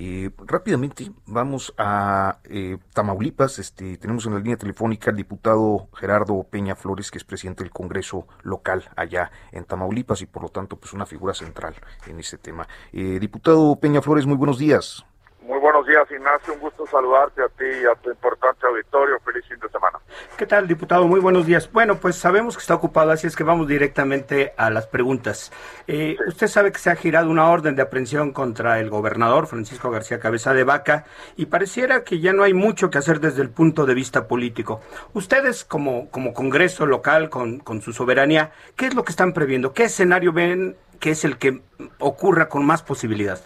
Eh, rápidamente, vamos a eh, Tamaulipas. Este, tenemos en la línea telefónica al diputado Gerardo Peña Flores, que es presidente del Congreso local allá en Tamaulipas y por lo tanto pues una figura central en este tema. Eh, diputado Peña Flores, muy buenos días. Buenos días, Ignacio. Un gusto saludarte a ti y a tu importante auditorio. Feliz fin de semana. ¿Qué tal, diputado? Muy buenos días. Bueno, pues sabemos que está ocupado, así es que vamos directamente a las preguntas. Eh, Usted sabe que se ha girado una orden de aprehensión contra el gobernador Francisco García Cabeza de Vaca y pareciera que ya no hay mucho que hacer desde el punto de vista político. Ustedes, como, como Congreso local, con, con su soberanía, ¿qué es lo que están previendo? ¿Qué escenario ven que es el que ocurra con más posibilidad?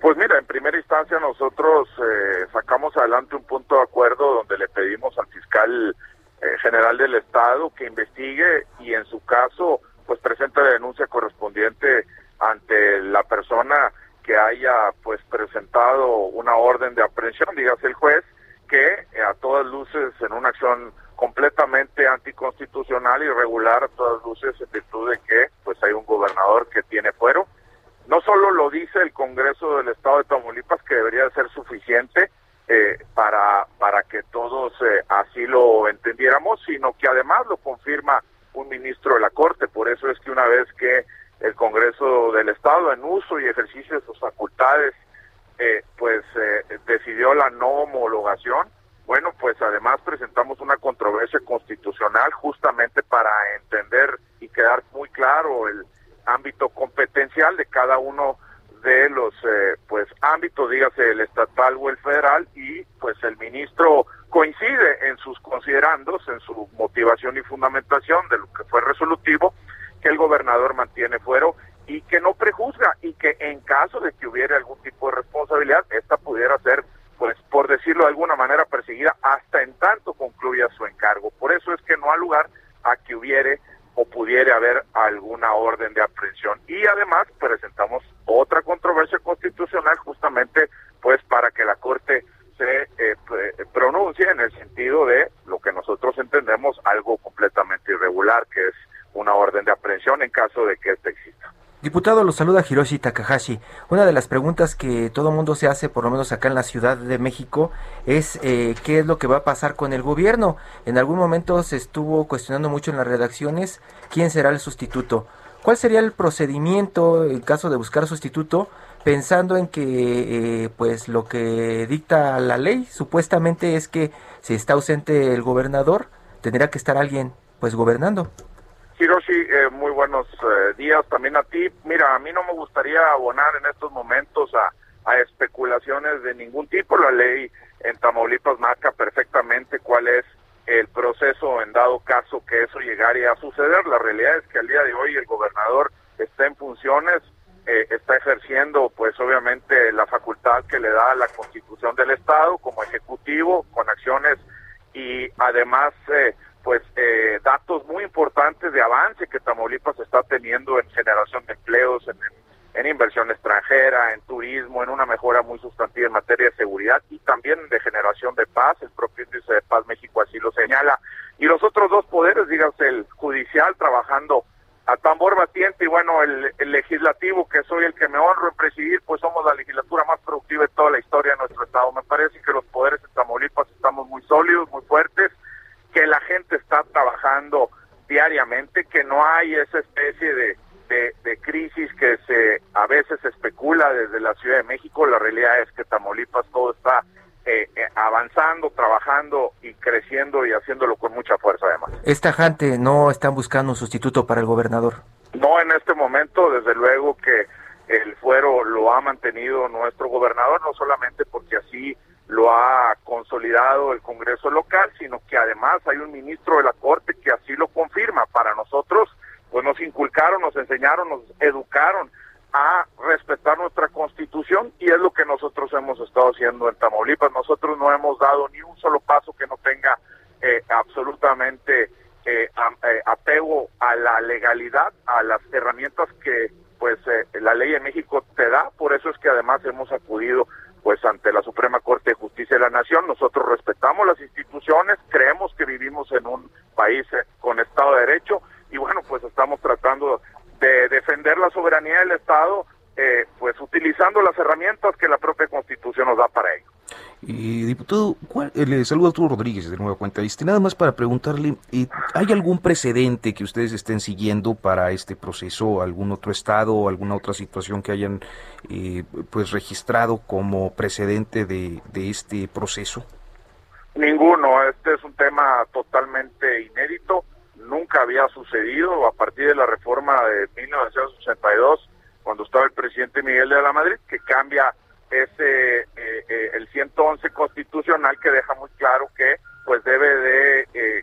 Pues mira, en primera instancia nosotros eh, sacamos adelante un punto de acuerdo donde le pedimos al fiscal eh, general del Estado que investigue y en su caso pues presente la denuncia correspondiente ante la persona que haya pues presentado una orden de aprehensión, dígase el juez, que eh, a todas luces en una acción completamente anticonstitucional y irregular a todas luces en virtud de que pues hay un gobernador que tiene fuero no solo lo dice el Congreso del Estado de Tamaulipas, que debería ser suficiente eh, para, para que todos eh, así lo entendiéramos, sino que además lo confirma un ministro de la Corte. Por eso es que una vez que el Congreso del Estado, en uso y ejercicio de sus facultades, eh, pues decidió la no homologación, bueno, pues además presentamos una controversia constitucional justamente para entender y quedar muy claro el ámbito competencial de cada uno de los eh, pues ámbitos, dígase el estatal o el federal, y pues el ministro coincide en sus considerandos, en su motivación y fundamentación de lo que fue resolutivo, que el gobernador mantiene fuero y que no prejuzga y que en caso de que hubiera algún tipo de responsabilidad, esta pudiera ser, pues por decirlo de alguna manera, perseguida hasta en tanto concluya su encargo. Por eso es que no ha lugar a que hubiere o pudiera haber alguna orden de aprehensión. Y además presentamos otra controversia constitucional justamente pues para que la Corte se eh, pronuncie en el sentido de lo que nosotros entendemos algo completamente irregular, que es una orden de aprehensión en caso de que ésta exista. Diputado, lo saluda Hiroshi Takahashi. Una de las preguntas que todo mundo se hace, por lo menos acá en la Ciudad de México, es eh, qué es lo que va a pasar con el gobierno. En algún momento se estuvo cuestionando mucho en las redacciones quién será el sustituto. ¿Cuál sería el procedimiento en caso de buscar sustituto, pensando en que eh, pues lo que dicta la ley supuestamente es que si está ausente el gobernador, tendría que estar alguien pues gobernando? Hiroshi, eh, muy buenos eh, días también a ti. Mira, a mí no me gustaría abonar en estos momentos a, especulaciones de ningún tipo. La ley en Tamaulipas marca perfectamente cuál es el proceso en dado caso que eso llegara a suceder. La realidad es que al día de hoy el gobernador está en funciones, eh, está ejerciendo pues obviamente la facultad que le da la constitución del Estado como ejecutivo con acciones y además eh, pues eh, datos muy importantes de avance que Tamaulipas está teniendo en generación de empleos, en, inversión extranjera, en turismo, en una mejora muy sustantiva en materia de seguridad y también de generación de paz. El propio índice de paz México así lo señala. Y los otros dos poderes, dígase el judicial trabajando a tambor batiente y bueno, el, el, legislativo, que soy el que me honro en presidir, pues somos la legislatura más productiva de toda la historia de nuestro estado. Me parece que los poderes en Tamaulipas estamos muy sólidos, muy fuertes que la gente está trabajando diariamente, que no hay esa especie de, de, crisis que se a veces especula desde la Ciudad de México. La realidad es que Tamaulipas todo está eh, eh, avanzando, trabajando y creciendo y haciéndolo con mucha fuerza además. ¿Esta gente no están buscando un sustituto para el gobernador? No en este momento, desde luego que el fuero lo ha mantenido nuestro gobernador, no solamente porque así lo ha consolidado el Congreso local, sino que además hay un ministro de la Corte que así lo confirma. Para nosotros, pues nos inculcaron, nos enseñaron, nos educaron a respetar nuestra constitución y es lo que nosotros hemos estado haciendo en Tamaulipas. Nosotros no hemos dado ni un solo paso que no tenga eh, absolutamente eh, eh, apego a la legalidad, a las herramientas que pues la ley en México te da. Por eso es que además hemos acudido pues ante la Suprema Corte de Justicia de la Nación. Nosotros respetamos las instituciones, creemos que vivimos en un país con Estado de Derecho y bueno, pues estamos tratando de defender la soberanía del Estado, eh, pues utilizando las herramientas que la propia Constitución nos da para ello. Y diputado, eh, le saludo a Arturo Rodríguez de Nueva Cuenta. Este, nada más para preguntarle, eh, ¿hay algún precedente que ustedes estén siguiendo para este proceso? ¿Algún otro estado o alguna otra situación que hayan pues registrado como precedente de, de este proceso? Ninguno. Este es un tema totalmente inédito nunca había sucedido a partir de la reforma de 1982, cuando estaba el presidente Miguel de la Madrid, que cambia ese eh, eh, el 111 constitucional que deja muy claro que pues debe de eh,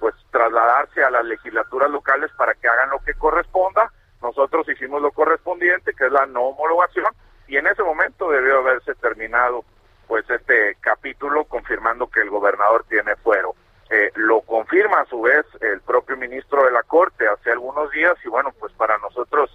pues trasladarse a las legislaturas locales para que hagan lo que corresponda. Nosotros hicimos lo correspondiente, que es la no homologación, y en ese momento debió haberse terminado pues este capítulo confirmando que el gobernador tiene fuero. Eh, lo confirma a su vez el propio ministro de la Corte hace algunos días y bueno, pues para nosotros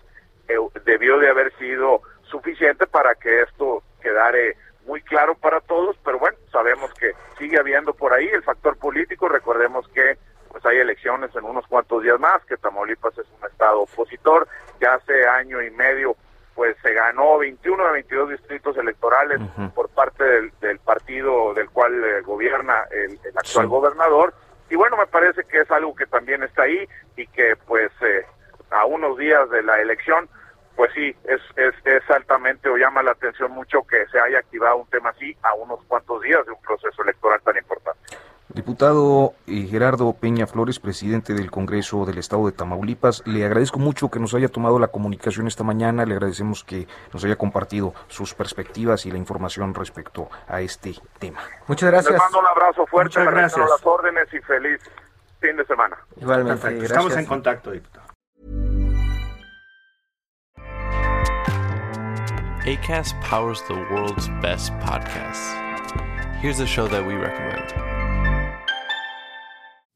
eh, debió de haber sido suficiente para que esto quedare muy claro para todos, pero bueno, sabemos que sigue habiendo por ahí el factor político, recordemos que pues hay elecciones en unos cuantos días más, que Tamaulipas es un estado opositor, ya hace año y medio pues se ganó 21 de 22 distritos electorales por parte del, partido del cual eh, gobierna el, actual gobernador. Y bueno, me parece que es algo que también está ahí y que pues eh, a unos días de la elección, pues sí, es, es, es altamente o llama la atención mucho que se haya activado un tema así a unos cuantos días de un proceso electoral tan importante. Diputado eh, Gerardo Peña Flores, presidente del Congreso del Estado de Tamaulipas, le agradezco mucho que nos haya tomado la comunicación esta mañana, le agradecemos que nos haya compartido sus perspectivas y la información respecto a este tema. Muchas gracias. Les mando un abrazo fuerte, Muchas gracias. las órdenes y feliz fin de semana. Igualmente, estamos en contacto, diputado. ACAST powers the world's best podcasts. Here's a show that we recommend.